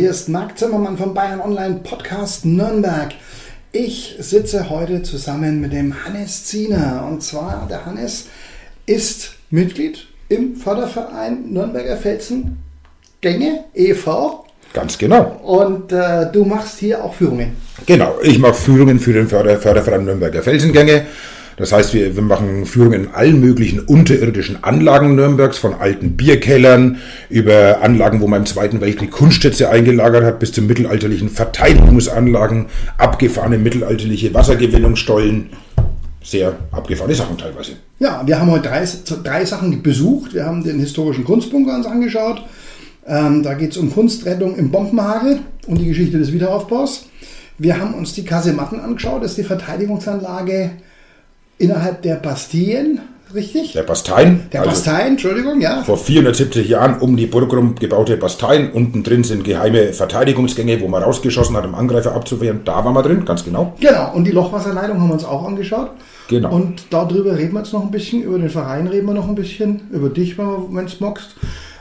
hier ist Marc Zimmermann vom Bayern Online Podcast Nürnberg. Ich sitze heute zusammen mit dem Hannes Ziener. Und zwar, der Hannes ist Mitglied im Förderverein Nürnberger Felsen Gänge e.V. Ganz genau. Und äh, du machst hier auch Führungen. Genau, ich mache Führungen für den Förder Förderverein Nürnberger Felsengänge. Das heißt, wir, wir machen Führungen in allen möglichen unterirdischen Anlagen Nürnbergs, von alten Bierkellern über Anlagen, wo man im Zweiten Weltkrieg Kunstschätze eingelagert hat, bis zu mittelalterlichen Verteidigungsanlagen, abgefahrene mittelalterliche Wassergewinnungsstollen. Sehr abgefahrene Sachen teilweise. Ja, wir haben heute drei, drei Sachen besucht. Wir haben den historischen Kunstbunker uns angeschaut. Ähm, da geht es um Kunstrettung im Bombenhagel und die Geschichte des Wiederaufbaus. Wir haben uns die Kasematten angeschaut. Das ist die Verteidigungsanlage innerhalb der Bastillen, richtig? Der Basteien. Der also Basteien, Entschuldigung, ja. Vor 470 Jahren um die Burg rum gebaute Basteien. Unten drin sind geheime Verteidigungsgänge, wo man rausgeschossen hat, um Angreifer abzuwehren. Da waren wir drin, ganz genau. Genau, und die Lochwasserleitung haben wir uns auch angeschaut. Genau. Und darüber reden wir jetzt noch ein bisschen, über den Verein reden wir noch ein bisschen, über dich, wenn es magst.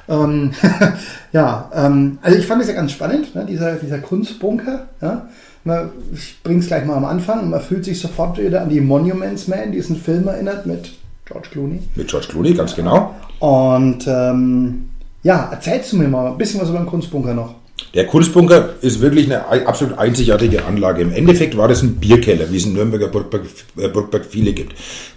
Ähm, ja, ähm, also ich fand es ja ganz spannend, ne, dieser, dieser Kunstbunker. Ja. Man, ich bringe es gleich mal am Anfang und man fühlt sich sofort wieder an die Monuments Man, diesen Film erinnert mit George Clooney. Mit George Clooney, ganz genau. Und ähm, ja, erzählst du mir mal ein bisschen was über den Kunstbunker noch. Der Kunstbunker ist wirklich eine absolut einzigartige Anlage. Im Endeffekt war das ein Bierkeller, wie es in Nürnberger Burgberg, äh, Burgberg viele gibt.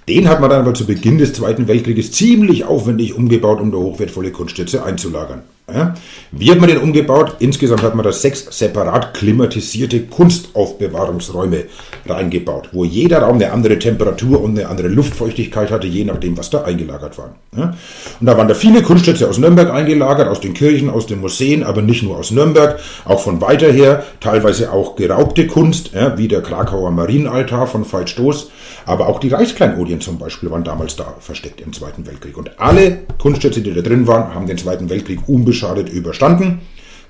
Den hat man dann aber zu Beginn des Zweiten Weltkrieges ziemlich aufwendig umgebaut, um da hochwertvolle Kunstschätze einzulagern. Ja. Wie hat man den umgebaut? Insgesamt hat man da sechs separat klimatisierte Kunstaufbewahrungsräume reingebaut, wo jeder Raum eine andere Temperatur und eine andere Luftfeuchtigkeit hatte, je nachdem, was da eingelagert war. Ja. Und da waren da viele Kunstschätze aus Nürnberg eingelagert, aus den Kirchen, aus den Museen, aber nicht nur aus Nürnberg, auch von weiter her, teilweise auch geraubte Kunst, ja, wie der Krakauer Marienaltar von Veit Stoß, aber auch die Reichskleinodien zum Beispiel waren damals da versteckt im Zweiten Weltkrieg. Und alle Kunstschätze, die da drin waren, haben den Zweiten Weltkrieg unbeschadet unbeschadet überstanden,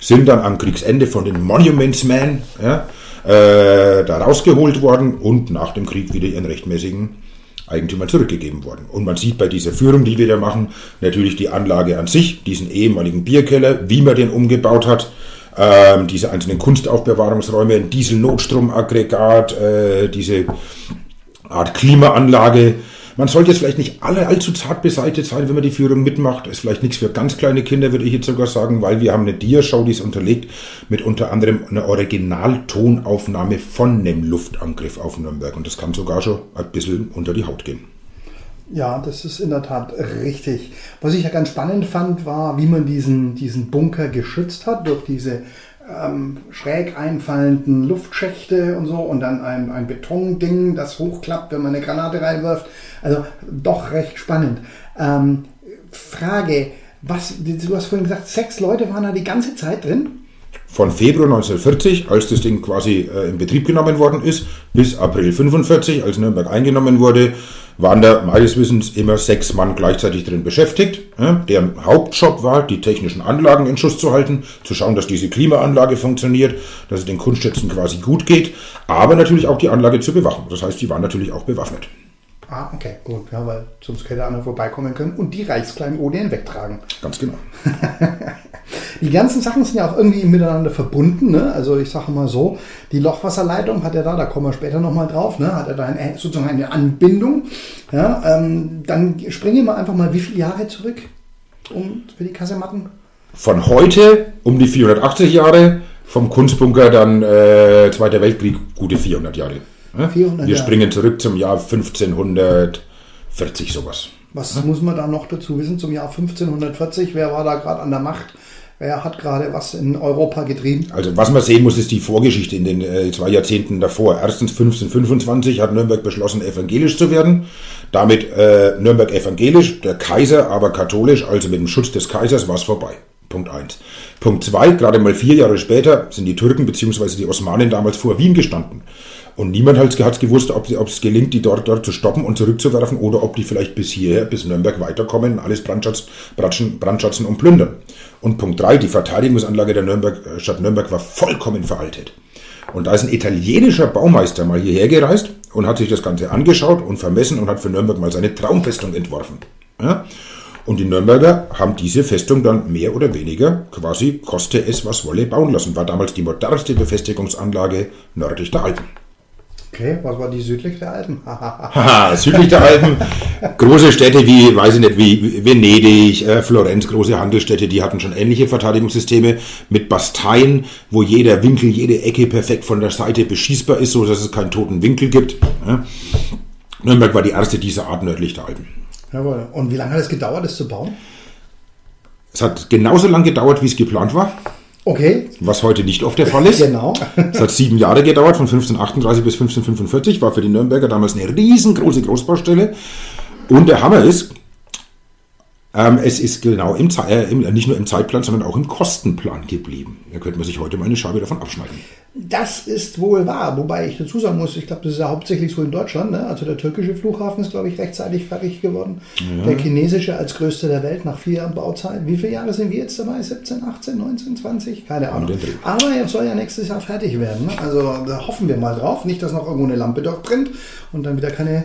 sind dann am Kriegsende von den Monuments Men ja, äh, da rausgeholt worden und nach dem Krieg wieder ihren rechtmäßigen Eigentümern zurückgegeben worden. Und man sieht bei dieser Führung, die wir da machen, natürlich die Anlage an sich, diesen ehemaligen Bierkeller, wie man den umgebaut hat, ähm, diese einzelnen Kunstaufbewahrungsräume, ein Diesel-Notstromaggregat, äh, diese Art Klimaanlage, man sollte jetzt vielleicht nicht alle allzu zart beseitigt sein, wenn man die Führung mitmacht. Ist vielleicht nichts für ganz kleine Kinder, würde ich jetzt sogar sagen, weil wir haben eine Diashow, die ist unterlegt mit unter anderem einer Originaltonaufnahme von einem Luftangriff auf Nürnberg. Und das kann sogar schon ein bisschen unter die Haut gehen. Ja, das ist in der Tat richtig. Was ich ja ganz spannend fand, war, wie man diesen, diesen Bunker geschützt hat durch diese ähm, schräg einfallenden Luftschächte und so und dann ein, ein Betonding, das hochklappt, wenn man eine Granate reinwirft. Also doch recht spannend. Ähm, Frage, was, du hast vorhin gesagt, sechs Leute waren da die ganze Zeit drin? Von Februar 1940, als das Ding quasi äh, in Betrieb genommen worden ist, bis April 1945, als Nürnberg eingenommen wurde, waren da meines Wissens immer sechs Mann gleichzeitig drin beschäftigt. Ja, deren Hauptjob war, die technischen Anlagen in Schuss zu halten, zu schauen, dass diese Klimaanlage funktioniert, dass es den Kunstschätzen quasi gut geht, aber natürlich auch die Anlage zu bewachen. Das heißt, die waren natürlich auch bewaffnet. Ah, okay, gut. Ja, weil sonst hätte einer vorbeikommen können und die Reichskleinodien wegtragen. Ganz genau. die ganzen Sachen sind ja auch irgendwie miteinander verbunden. Ne? Also ich sage mal so, die Lochwasserleitung hat er da, da kommen wir später nochmal drauf, ne? hat er da eine, sozusagen eine Anbindung. Ja? Ähm, dann springen wir einfach mal wie viele Jahre zurück um, für die Kasematten? Von heute um die 480 Jahre, vom Kunstbunker dann äh, Zweiter Weltkrieg gute 400 Jahre. 400 Wir springen zurück zum Jahr 1540 sowas. Was ja? muss man da noch dazu wissen zum Jahr 1540? Wer war da gerade an der Macht? Wer hat gerade was in Europa getrieben? Also was man sehen muss, ist die Vorgeschichte in den äh, zwei Jahrzehnten davor. Erstens 1525 hat Nürnberg beschlossen, evangelisch zu werden. Damit äh, Nürnberg evangelisch, der Kaiser aber katholisch, also mit dem Schutz des Kaisers war es vorbei. Punkt 1. Punkt 2, gerade mal vier Jahre später sind die Türken bzw. die Osmanen damals vor Wien gestanden. Und niemand hat es gewusst, ob es gelingt, die dort, dort zu stoppen und zurückzuwerfen oder ob die vielleicht bis hierher, bis Nürnberg weiterkommen, alles Brandschatz, brandschatzen, brandschatzen und plündern. Und Punkt 3, die Verteidigungsanlage der Nürnberg, äh, Stadt Nürnberg war vollkommen veraltet. Und da ist ein italienischer Baumeister mal hierher gereist und hat sich das Ganze angeschaut und vermessen und hat für Nürnberg mal seine Traumfestung entworfen. Ja? Und die Nürnberger haben diese Festung dann mehr oder weniger quasi, koste es was wolle, bauen lassen. War damals die modernste Befestigungsanlage nördlich der Alpen. Okay, was war die südlich der Alpen? Haha, südlich der Alpen. Große Städte wie, weiß ich nicht, wie Venedig, äh, Florenz, große Handelsstädte, die hatten schon ähnliche Verteidigungssysteme mit Basteien, wo jeder Winkel, jede Ecke perfekt von der Seite beschießbar ist, so dass es keinen toten Winkel gibt. Ja. Nürnberg war die erste dieser Art nördlich der Alpen. Jawohl. Und wie lange hat es gedauert, das zu bauen? Es hat genauso lange gedauert, wie es geplant war. Okay. Was heute nicht oft der Fall ist. Genau. Es hat sieben Jahre gedauert, von 1538 bis 1545, war für die Nürnberger damals eine riesengroße Großbaustelle. Und der Hammer ist, ähm, es ist genau im, äh, im, nicht nur im Zeitplan, sondern auch im Kostenplan geblieben. Da könnte man sich heute mal eine Scheibe davon abschneiden. Das ist wohl wahr, wobei ich dazu sagen muss, ich glaube, das ist ja hauptsächlich so in Deutschland. Ne? Also der türkische Flughafen ist, glaube ich, rechtzeitig fertig geworden. Ja. Der chinesische als größter der Welt nach vier Jahren Bauzeit. Wie viele Jahre sind wir jetzt dabei? 17, 18, 19, 20? Keine Ahnung. Aber er soll ja nächstes Jahr fertig werden. Ne? Also da hoffen wir mal drauf. Nicht, dass noch irgendwo eine Lampe dort brennt und dann wieder keine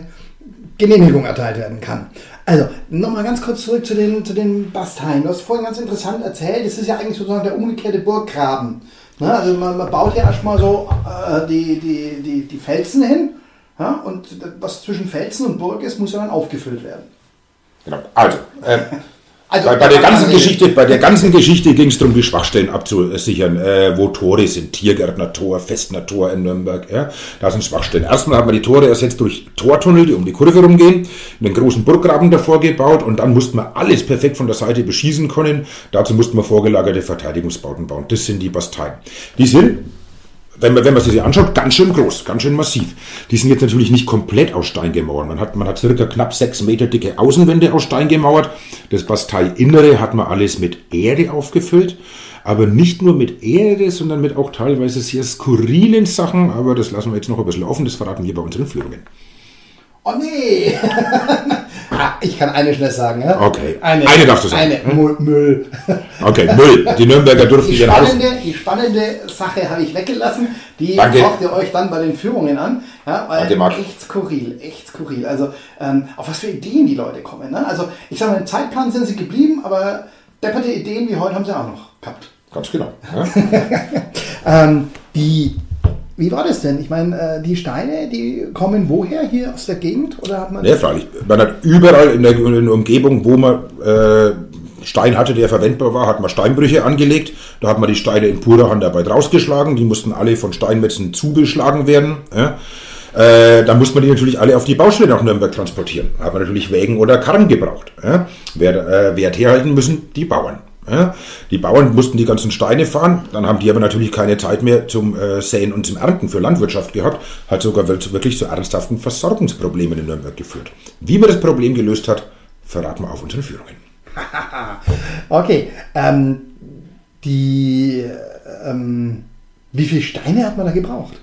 Genehmigung erteilt werden kann. Also, nochmal ganz kurz zurück zu den, zu den Basteien. Du hast vorhin ganz interessant erzählt, es ist ja eigentlich sozusagen der umgekehrte Burggraben. Ne? Also man, man, baut ja erstmal so äh, die, die, die, die Felsen hin ja? und was zwischen Felsen und Burg ist, muss ja dann aufgefüllt werden. Genau. Also, äh, also, bei, bei, der ganzen Geschichte, bei der ganzen Geschichte ging es darum, die Schwachstellen abzusichern, äh, wo Tore sind, Tiergärtner Tor, Festner Tor in Nürnberg. Ja, da sind Schwachstellen. Erstmal hat man die Tore ersetzt durch Tortunnel, die um die Kurve rumgehen, einen großen Burggraben davor gebaut und dann musste man alles perfekt von der Seite beschießen können. Dazu musste man vorgelagerte Verteidigungsbauten bauen. Das sind die Basteien. Die sind wenn man, wenn man sich anschaut, ganz schön groß, ganz schön massiv. Die sind jetzt natürlich nicht komplett aus Stein gemauert. Man hat, man hat circa knapp sechs Meter dicke Außenwände aus Stein gemauert. Das Basteiinnere hat man alles mit Erde aufgefüllt. Aber nicht nur mit Erde, sondern mit auch teilweise sehr skurrilen Sachen. Aber das lassen wir jetzt noch ein bisschen offen. Das verraten wir bei unseren Führungen. Oh nee! ah, ich kann eine schnell sagen. Ja? Okay. Eine, eine darfst du sagen. Eine hm? Müll. Okay, Müll. Die Nürnberger durften die spannende, Die spannende Sache habe ich weggelassen. Die Danke. schaut ihr euch dann bei den Führungen an. Ja, weil Danke, echt skurril, echt skurril. Also ähm, auf was für Ideen die Leute kommen. Ne? Also ich sage mal, im Zeitplan sind sie geblieben, aber depperte Ideen wie heute haben sie auch noch gehabt. Ganz genau. Ja? ähm, die wie war das denn? Ich meine, äh, die Steine, die kommen woher? Hier aus der Gegend? Oder hat man ja, freilich. Man hat überall in der, in der Umgebung, wo man äh, Stein hatte, der verwendbar war, hat man Steinbrüche angelegt. Da hat man die Steine in purer Handarbeit rausgeschlagen. Die mussten alle von Steinmetzen zugeschlagen werden. Ja. Äh, da muss man die natürlich alle auf die Baustelle nach Nürnberg transportieren. Da hat man natürlich Wägen oder Karren gebraucht. Ja. Wer äh, Wert herhalten müssen? Die Bauern. Die Bauern mussten die ganzen Steine fahren, dann haben die aber natürlich keine Zeit mehr zum äh, Säen und zum Ernten für Landwirtschaft gehabt, hat sogar wirklich zu ernsthaften Versorgungsproblemen in Nürnberg geführt. Wie man das Problem gelöst hat, verraten wir auf unseren Führungen. okay, ähm, die, ähm, wie viele Steine hat man da gebraucht?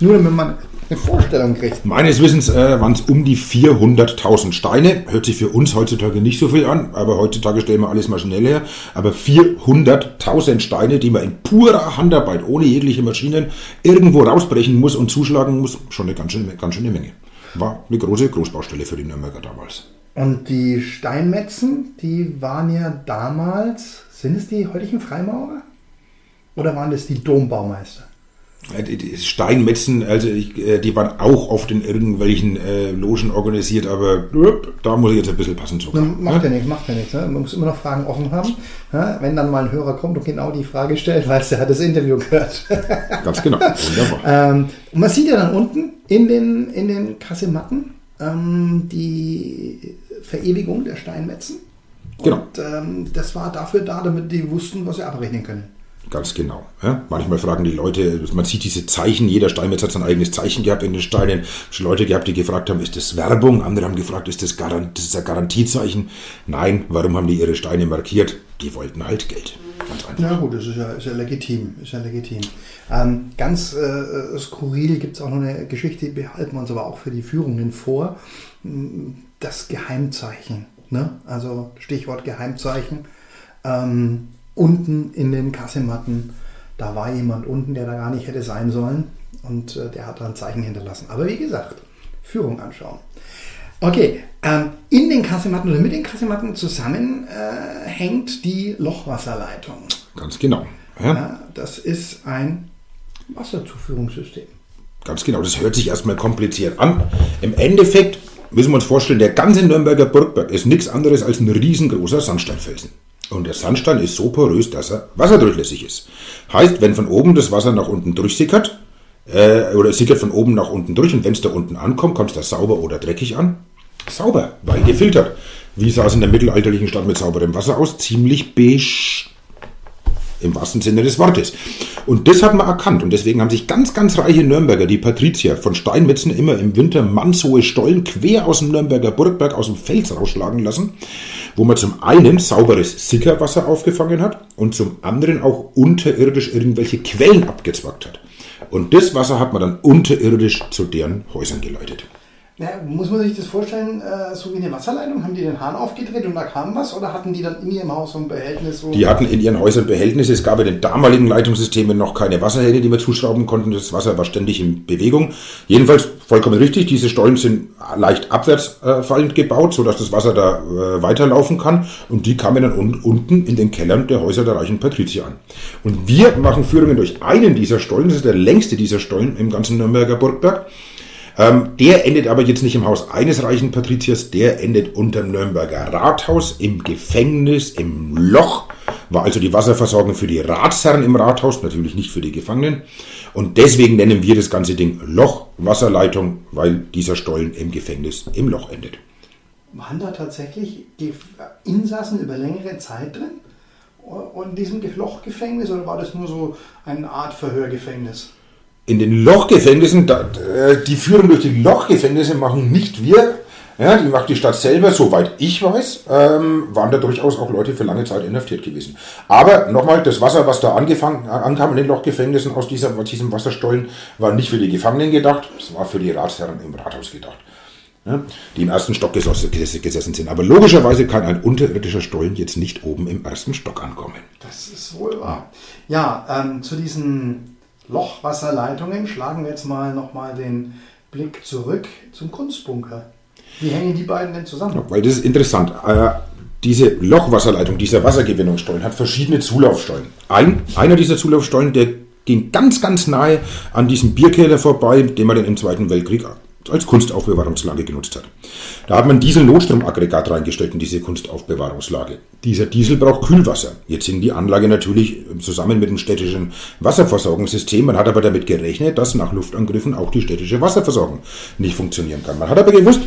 Nur damit man eine Vorstellung kriegt. Meines Wissens äh, waren es um die 400.000 Steine. Hört sich für uns heutzutage nicht so viel an, aber heutzutage stellen wir alles maschinell her. Aber 400.000 Steine, die man in purer Handarbeit, ohne jegliche Maschinen, irgendwo rausbrechen muss und zuschlagen muss, schon eine ganz schöne, ganz schöne Menge. War eine große Großbaustelle für die Nürnberger damals. Und die Steinmetzen, die waren ja damals, sind es die heutigen Freimaurer? Oder waren das die Dombaumeister? Die Steinmetzen, also ich, äh, die waren auch oft in irgendwelchen äh, Logen organisiert, aber da muss ich jetzt ein bisschen passen zu. Macht ja nichts, macht ja nichts. Ne? Man muss immer noch Fragen offen haben. Ja? Wenn dann mal ein Hörer kommt und genau die Frage stellt, weil er hat das Interview gehört. Ganz genau, wunderbar. ähm, und man sieht ja dann unten in den, in den Kasematten ähm, die Verewigung der Steinmetzen. Genau. Und ähm, das war dafür da, damit die wussten, was sie abrechnen können. Ganz genau. Ja? Manchmal fragen die Leute, man sieht diese Zeichen, jeder Steinmetz hat sein eigenes Zeichen gehabt in den Steinen. Schon Leute gehabt, die gefragt haben, ist das Werbung? Andere haben gefragt, ist das, Garant, das ist ein Garantiezeichen? Nein, warum haben die ihre Steine markiert? Die wollten halt Geld. Ganz einfach. Ja gut, das ist ja, ist ja legitim. Ist ja legitim. Ähm, ganz äh, skurril gibt es auch noch eine Geschichte, die behalten wir uns aber auch für die Führungen vor. Das Geheimzeichen. Ne? Also Stichwort Geheimzeichen. Ähm, unten in den Kassematten, da war jemand unten, der da gar nicht hätte sein sollen und äh, der hat da ein Zeichen hinterlassen. Aber wie gesagt, Führung anschauen. Okay, ähm, in den Kasematten oder mit den Kasematten zusammen äh, hängt die Lochwasserleitung. Ganz genau. Ja. Ja, das ist ein Wasserzuführungssystem. Ganz genau, das hört sich erstmal kompliziert an. Im Endeffekt müssen wir uns vorstellen, der ganze Nürnberger Burgberg ist nichts anderes als ein riesengroßer Sandsteinfelsen. Und der Sandstein ist so porös, dass er wasserdurchlässig ist. Heißt, wenn von oben das Wasser nach unten durchsickert, äh, oder es sickert von oben nach unten durch und wenn es da unten ankommt, kommt es da sauber oder dreckig an? Sauber, weil gefiltert. Wie sah es in der mittelalterlichen Stadt mit sauberem Wasser aus? Ziemlich beige. Im wahrsten Sinne des Wortes. Und das hat man erkannt. Und deswegen haben sich ganz, ganz reiche Nürnberger, die Patrizier, von Steinmetzen immer im Winter mannshohe Stollen quer aus dem Nürnberger Burgberg, aus dem Fels rausschlagen lassen, wo man zum einen sauberes Sickerwasser aufgefangen hat und zum anderen auch unterirdisch irgendwelche Quellen abgezwackt hat. Und das Wasser hat man dann unterirdisch zu deren Häusern geleitet. Ja, muss man sich das vorstellen, äh, so wie eine Wasserleitung? Haben die den Hahn aufgedreht und da kam was? Oder hatten die dann in ihrem Haus so ein Behältnis? So die hatten in ihren Häusern Behältnisse. Es gab in den damaligen Leitungssystemen noch keine Wasserhähne, die man zuschrauben konnten. Das Wasser war ständig in Bewegung. Jedenfalls vollkommen richtig. Diese Stollen sind leicht abwärtsfallend äh, gebaut, sodass das Wasser da äh, weiterlaufen kann. Und die kamen dann un unten in den Kellern der Häuser der reichen Patrizier an. Und wir machen Führungen durch einen dieser Stollen. Das ist der längste dieser Stollen im ganzen Nürnberger Burgberg. Ähm, der endet aber jetzt nicht im Haus eines reichen Patriziers, der endet unterm Nürnberger Rathaus, im Gefängnis, im Loch. War also die Wasserversorgung für die Ratsherren im Rathaus, natürlich nicht für die Gefangenen. Und deswegen nennen wir das ganze Ding Lochwasserleitung, weil dieser Stollen im Gefängnis im Loch endet. Waren da tatsächlich Insassen über längere Zeit drin? in diesem Lochgefängnis oder war das nur so eine Art Verhörgefängnis? in den Lochgefängnissen, äh, die Führung durch die Lochgefängnisse machen nicht wir, ja, die macht die Stadt selber, soweit ich weiß, ähm, waren da durchaus auch Leute für lange Zeit inhaftiert gewesen. Aber nochmal, das Wasser, was da angefangen, ankam in den Lochgefängnissen aus dieser, diesem Wasserstollen, war nicht für die Gefangenen gedacht, es war für die Ratsherren im Rathaus gedacht. Ja, die im ersten Stock gesessen sind. Aber logischerweise kann ein unterirdischer Stollen jetzt nicht oben im ersten Stock ankommen. Das ist wohl wahr. Ja, ähm, zu diesen Lochwasserleitungen schlagen wir jetzt mal nochmal den Blick zurück zum Kunstbunker. Wie hängen die beiden denn zusammen? Ja, weil das ist interessant. Äh, diese Lochwasserleitung, dieser Wassergewinnungsstollen hat verschiedene Zulaufstollen. Ein, einer dieser Zulaufstollen, der ging ganz, ganz nahe an diesem Bierkeller vorbei, den man dann im Zweiten Weltkrieg als Kunstaufbewahrungslage genutzt hat. Da hat man Diesel-Notstromaggregat reingestellt in diese Kunstaufbewahrungslage. Dieser Diesel braucht Kühlwasser. Jetzt sind die Anlage natürlich zusammen mit dem städtischen Wasserversorgungssystem. Man hat aber damit gerechnet, dass nach Luftangriffen auch die städtische Wasserversorgung nicht funktionieren kann. Man hat aber gewusst,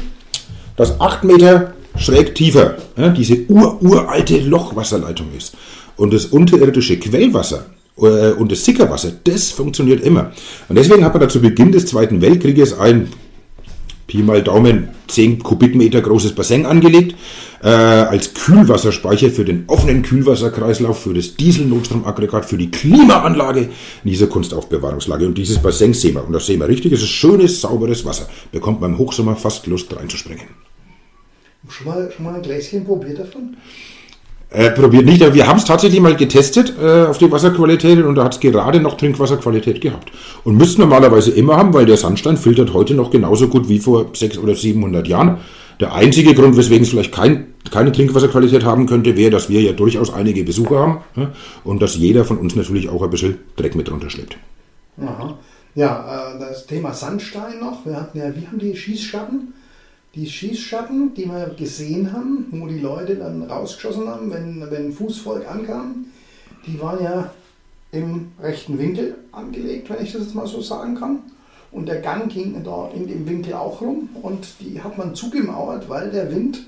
dass acht Meter schräg tiefer ja, diese ur-uralte Lochwasserleitung ist. Und das unterirdische Quellwasser äh, und das Sickerwasser, das funktioniert immer. Und deswegen hat man da zu Beginn des Zweiten Weltkrieges ein Pi mal Daumen 10 Kubikmeter großes Bassin angelegt, äh, als Kühlwasserspeicher für den offenen Kühlwasserkreislauf, für das Dieselnotstromaggregat, für die Klimaanlage in dieser Kunstaufbewahrungslage. Und dieses Bassin sehen wir. Und das sehen wir richtig, es ist schönes, sauberes Wasser. Bekommt man im Hochsommer fast Lust reinzuspringen. Schon mal, schon mal ein Gläschen probiert davon? Äh, probiert nicht, aber wir haben es tatsächlich mal getestet äh, auf die Wasserqualität und da hat es gerade noch Trinkwasserqualität gehabt. Und müsste normalerweise immer haben, weil der Sandstein filtert heute noch genauso gut wie vor 600 oder 700 Jahren. Der einzige Grund, weswegen es vielleicht kein, keine Trinkwasserqualität haben könnte, wäre, dass wir ja durchaus einige Besucher haben ja, und dass jeder von uns natürlich auch ein bisschen Dreck mit drunter schleppt. Aha. Ja, äh, das Thema Sandstein noch. Wir hatten ja, wie haben die Schießschatten? Die Schießschatten, die wir gesehen haben, wo die Leute dann rausgeschossen haben, wenn, wenn Fußvolk ankam, die waren ja im rechten Winkel angelegt, wenn ich das jetzt mal so sagen kann. Und der Gang ging da in dem Winkel auch rum und die hat man zugemauert, weil der Wind.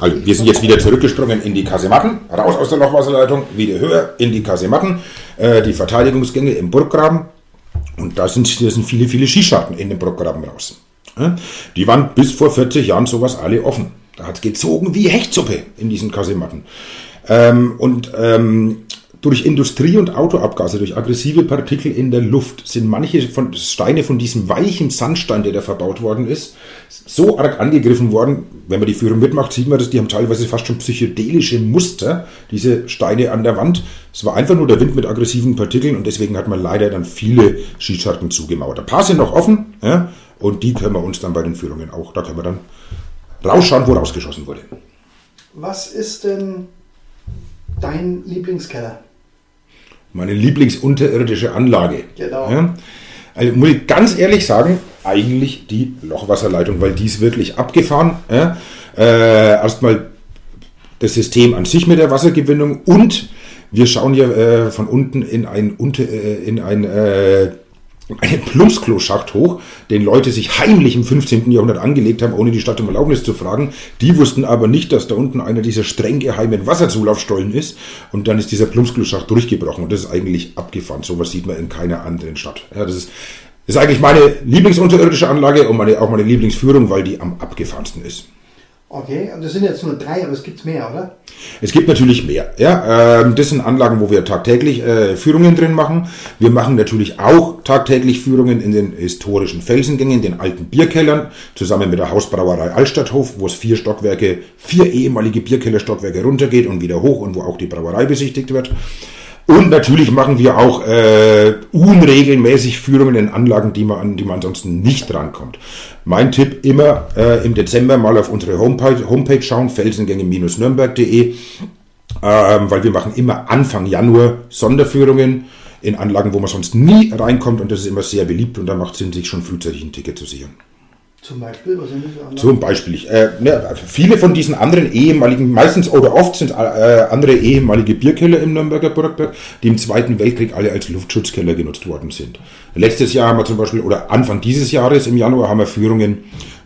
Also, wir sind jetzt wieder zurückgesprungen in die Kasematten, raus aus der Lochwasserleitung, wieder höher in die Kasematten, äh, die Verteidigungsgänge im Burggraben. Und da sind, da sind viele, viele Schießschatten in dem Burggraben raus. Die waren bis vor 40 Jahren sowas alle offen. Da hat es gezogen wie Hechtsuppe in diesen Kasematten. Ähm, und ähm, durch Industrie- und Autoabgase, durch aggressive Partikel in der Luft sind manche von, Steine von diesem weichen Sandstein, der da verbaut worden ist, so arg angegriffen worden. Wenn man die Führung mitmacht, sieht man das, die haben teilweise fast schon psychedelische Muster, diese Steine an der Wand. Es war einfach nur der Wind mit aggressiven Partikeln und deswegen hat man leider dann viele Schießscharten zugemauert. Ein paar sind noch offen, ja, und die können wir uns dann bei den Führungen auch, da können wir dann rausschauen, wo rausgeschossen wurde. Was ist denn dein Lieblingskeller? Meine lieblingsunterirdische Anlage. Genau. Ja? Also muss ich ganz ehrlich sagen, eigentlich die Lochwasserleitung, weil die ist wirklich abgefahren. Ja? Äh, erstmal das System an sich mit der Wassergewinnung und wir schauen ja äh, von unten in ein, unter, äh, in ein äh, einen Plumpsklo-Schacht hoch, den Leute sich heimlich im 15. Jahrhundert angelegt haben, ohne die Stadt um Erlaubnis zu fragen. Die wussten aber nicht, dass da unten einer dieser streng geheimen Wasserzulaufstollen ist. Und dann ist dieser Plumpsklo-Schacht durchgebrochen. Und das ist eigentlich abgefahren. Sowas sieht man in keiner anderen Stadt. Ja, das ist, das ist eigentlich meine Lieblingsunterirdische Anlage und meine, auch meine Lieblingsführung, weil die am abgefahrensten ist. Okay, und das sind jetzt nur drei, aber es gibt mehr, oder? Es gibt natürlich mehr. Ja, ähm, das sind Anlagen, wo wir tagtäglich äh, Führungen drin machen. Wir machen natürlich auch tagtäglich Führungen in den historischen Felsengängen, den alten Bierkellern, zusammen mit der Hausbrauerei Altstadthof, wo es vier Stockwerke, vier ehemalige Bierkellerstockwerke runtergeht und wieder hoch und wo auch die Brauerei besichtigt wird. Und natürlich machen wir auch äh, unregelmäßig Führungen in Anlagen, die man, an die man ansonsten nicht rankommt. Mein Tipp immer äh, im Dezember mal auf unsere Homepage, Homepage schauen, felsengänge-nürnberg.de, ähm, weil wir machen immer Anfang Januar Sonderführungen in Anlagen, wo man sonst nie reinkommt und das ist immer sehr beliebt und da macht es Sinn, sich schon frühzeitig ein Ticket zu sichern. Zum Beispiel, was sind das? Zum Beispiel, äh, ne, viele von diesen anderen ehemaligen, meistens oder oft sind äh, andere ehemalige Bierkeller im Nürnberger Burgberg, die im Zweiten Weltkrieg alle als Luftschutzkeller genutzt worden sind. Letztes Jahr haben wir zum Beispiel, oder Anfang dieses Jahres im Januar haben wir Führungen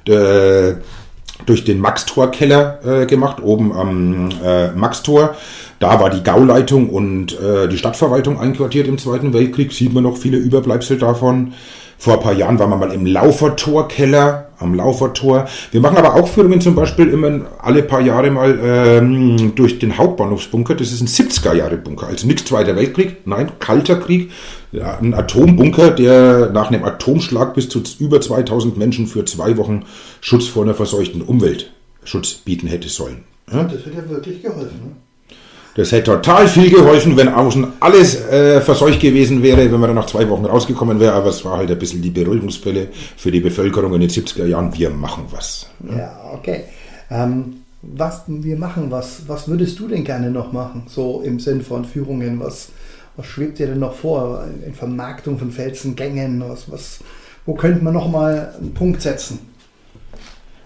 äh, durch den Max-Tor-Keller äh, gemacht, oben am äh, Max-Tor. Da war die Gauleitung und äh, die Stadtverwaltung einquartiert im Zweiten Weltkrieg, sieht man noch viele Überbleibsel davon. Vor ein paar Jahren waren wir mal im Laufertor-Keller, am Laufertor. Wir machen aber auch Führungen zum Beispiel immer alle paar Jahre mal ähm, durch den Hauptbahnhofsbunker. Das ist ein 70er-Jahre-Bunker, also nichts Zweiter Weltkrieg, nein, Kalter Krieg. Ein Atombunker, der nach einem Atomschlag bis zu über 2000 Menschen für zwei Wochen Schutz vor einer verseuchten Umwelt Schutz bieten hätte sollen. Ja? Das hätte ja wirklich geholfen. Ne? Das hätte total viel geholfen, wenn außen alles äh, verseucht gewesen wäre, wenn man dann nach zwei Wochen rausgekommen wäre. Aber es war halt ein bisschen die Beruhigungspille für die Bevölkerung in den 70er Jahren. Wir machen was. Ja, ja okay. Ähm, was, wir machen was. Was würdest du denn gerne noch machen? So im Sinn von Führungen. Was, was schwebt dir denn noch vor? In Vermarktung von Felsengängen? Was, was, wo könnte man noch mal einen Punkt setzen?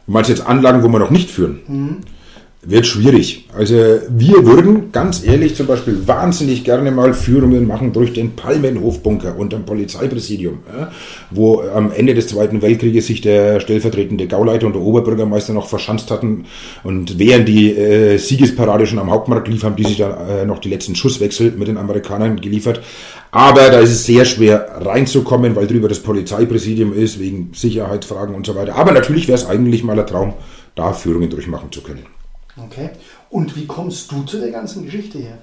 Du meinst jetzt Anlagen, wo wir noch nicht führen? Mhm. Wird schwierig. Also wir würden ganz ehrlich zum Beispiel wahnsinnig gerne mal Führungen machen durch den Palmenhofbunker unter dem Polizeipräsidium, wo am Ende des Zweiten Weltkrieges sich der stellvertretende Gauleiter und der Oberbürgermeister noch verschanzt hatten und während die äh, Siegesparade schon am Hauptmarkt lief, haben die sich dann äh, noch die letzten Schusswechsel mit den Amerikanern geliefert. Aber da ist es sehr schwer reinzukommen, weil drüber das Polizeipräsidium ist, wegen Sicherheitsfragen und so weiter. Aber natürlich wäre es eigentlich mal ein Traum, da Führungen durchmachen zu können. Okay. Und wie kommst du zu der ganzen Geschichte her?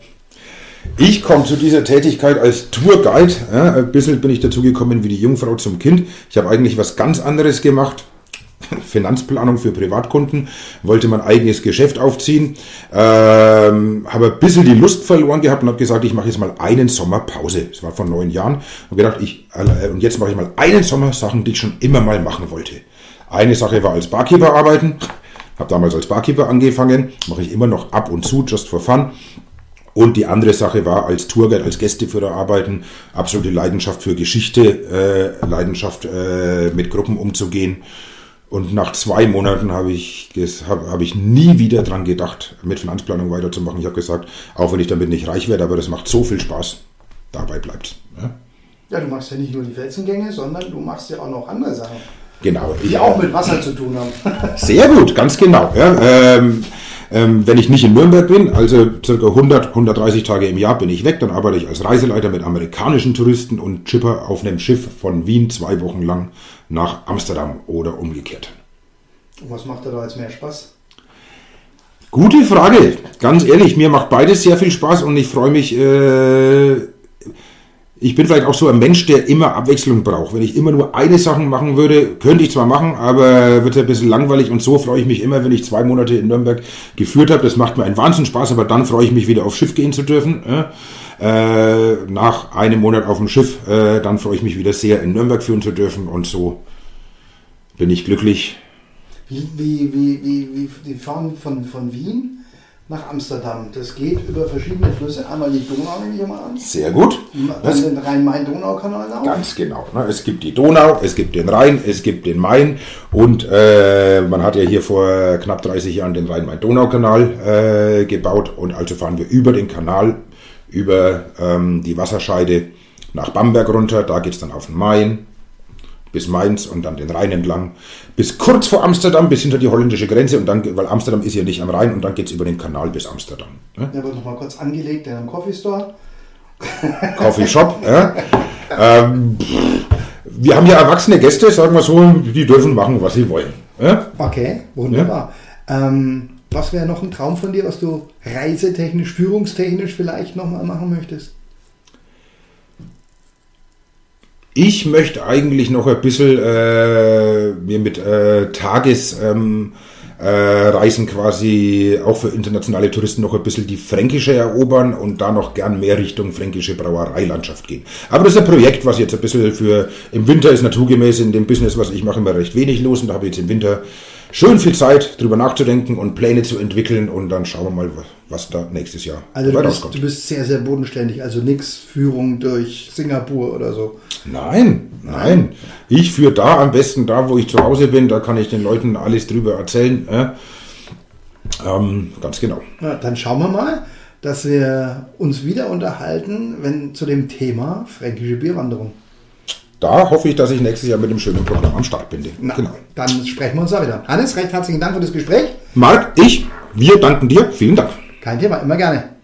Ich komme zu dieser Tätigkeit als Tourguide. Ja, ein bisschen bin ich dazu gekommen wie die Jungfrau zum Kind. Ich habe eigentlich was ganz anderes gemacht. Finanzplanung für Privatkunden, wollte mein eigenes Geschäft aufziehen, ähm, habe ein bisschen die Lust verloren gehabt und habe gesagt, ich mache jetzt mal einen Sommer Pause. Das war vor neun Jahren. Und gedacht, ich, äh, und jetzt mache ich mal einen Sommer Sachen, die ich schon immer mal machen wollte. Eine Sache war als Barkeeper arbeiten. Habe damals als Barkeeper angefangen, mache ich immer noch ab und zu, just for fun. Und die andere Sache war als Tourguide, als Gästeführer arbeiten, absolute Leidenschaft für Geschichte, äh, Leidenschaft äh, mit Gruppen umzugehen. Und nach zwei Monaten habe ich, hab, hab ich nie wieder dran gedacht, mit Finanzplanung weiterzumachen. Ich habe gesagt, auch wenn ich damit nicht reich werde, aber das macht so viel Spaß, dabei bleibt ja? ja, du machst ja nicht nur die Felsengänge, sondern du machst ja auch noch andere Sachen. Genau. Die auch mit Wasser zu tun haben. Sehr gut, ganz genau. Ja, ähm, ähm, wenn ich nicht in Nürnberg bin, also circa 100, 130 Tage im Jahr bin ich weg, dann arbeite ich als Reiseleiter mit amerikanischen Touristen und chipper auf einem Schiff von Wien zwei Wochen lang nach Amsterdam oder umgekehrt. Und was macht dir da jetzt mehr Spaß? Gute Frage. Ganz ehrlich, mir macht beides sehr viel Spaß und ich freue mich äh, ich bin vielleicht auch so ein Mensch, der immer Abwechslung braucht. Wenn ich immer nur eine Sache machen würde, könnte ich zwar machen, aber wird ein bisschen langweilig und so freue ich mich immer, wenn ich zwei Monate in Nürnberg geführt habe. Das macht mir einen Wahnsinn Spaß, aber dann freue ich mich wieder aufs Schiff gehen zu dürfen. Äh, nach einem Monat auf dem Schiff, äh, dann freue ich mich wieder sehr in Nürnberg führen zu dürfen und so bin ich glücklich. Wie, wie, wie, wie, wie, die fahren von, von Wien nach Amsterdam. Das geht über verschiedene Flüsse. Einmal die Donau, nehme ich mal an. Sehr gut. Dann den Rhein-Main-Donau-Kanal auch. Ganz genau. ne? Es gibt die Donau, es gibt den Rhein, es gibt den Main und äh, man hat ja hier vor knapp 30 Jahren den Rhein-Main-Donau-Kanal äh, gebaut und also fahren wir über den Kanal, über ähm, die Wasserscheide nach Bamberg runter, da geht's dann auf den Main bis Mainz und dann den Rhein entlang, bis kurz vor Amsterdam, bis hinter die holländische Grenze und dann, weil Amsterdam ist ja nicht am Rhein und dann geht's über den Kanal bis Amsterdam. Ne? Der wird nochmal kurz angelegt in einem Coffee Store. Coffee Shop. ja. ähm, wir haben ja erwachsene Gäste, sagen wir so, die dürfen machen, was sie wollen. Ja? Okay, wunderbar. Ähm, was wäre noch ein Traum von dir, was du reisetechnisch, führungstechnisch vielleicht nochmal machen möchtest? Ich möchte eigentlich noch ein bisschen äh, mir mit äh, Tagesreisen äh, Reisen quasi auch für internationale Touristen noch ein bisschen die fränkische erobern und da noch gern mehr Richtung fränkische Brauereilandschaft gehen. Aber das ist ein Projekt, was jetzt ein bisschen für im Winter ist naturgemäß in dem Business, was ich mache, immer recht wenig los und da habe ich jetzt im Winter schön viel Zeit, drüber nachzudenken und Pläne zu entwickeln und dann schauen wir mal, was da nächstes Jahr Also du bist, du bist sehr, sehr bodenständig, also nix Führung durch Singapur oder so. Nein, nein. Ich führe da am besten da, wo ich zu Hause bin. Da kann ich den Leuten alles drüber erzählen. Äh? Ähm, ganz genau. Na, dann schauen wir mal, dass wir uns wieder unterhalten, wenn zu dem Thema fränkische Bierwanderung. Da hoffe ich, dass ich nächstes Jahr mit einem schönen Programm am Start bin. Na, Genau. Dann sprechen wir uns da wieder. Hannes, recht herzlichen Dank für das Gespräch. Marc, ich, wir danken dir. Vielen Dank. Kein Thema, immer gerne.